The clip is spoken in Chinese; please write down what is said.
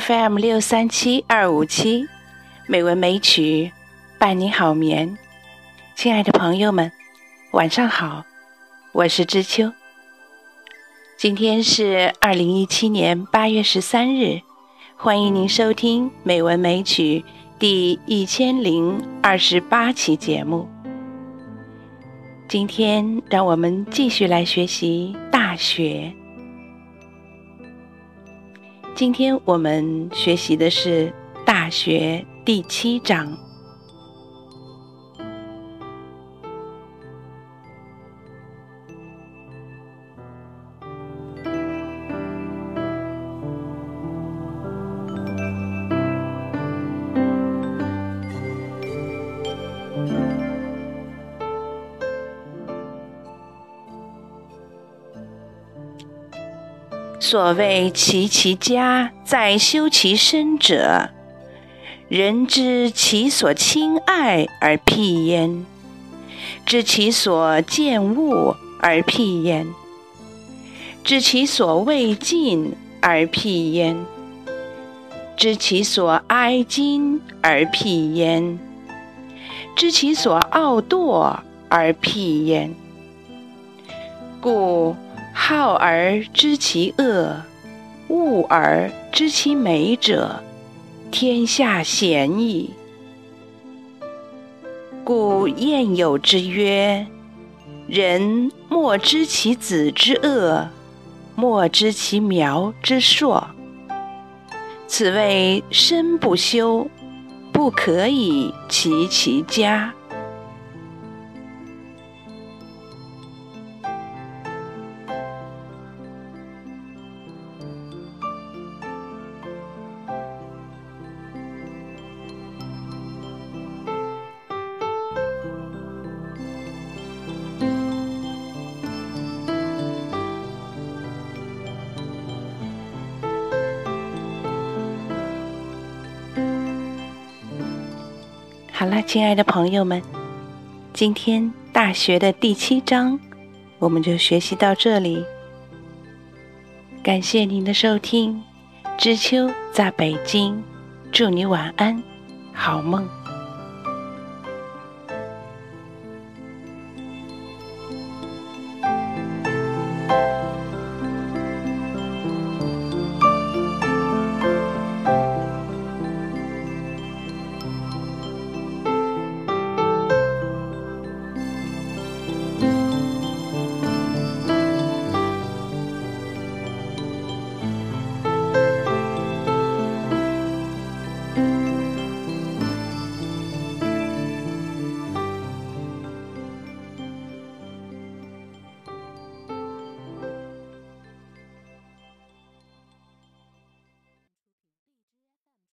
FM 六三七二五七，美文美曲伴你好眠。亲爱的朋友们，晚上好，我是知秋。今天是二零一七年八月十三日，欢迎您收听《美文美曲》第一千零二十八期节目。今天，让我们继续来学习《大学》。今天我们学习的是《大学》第七章。所谓齐其家，在修其身者，人知其所亲爱而辟焉，知其所见恶而辟焉，知其所未尽而辟焉，知其所哀矜而辟焉，知其所傲惰而辟焉。故。好而知其恶，恶而知其美者，天下鲜矣。故谚有之曰：“人莫知其子之恶，莫知其苗之硕。”此谓身不修，不可以齐其家。好了，亲爱的朋友们，今天大学的第七章，我们就学习到这里。感谢您的收听，知秋在北京，祝你晚安，好梦。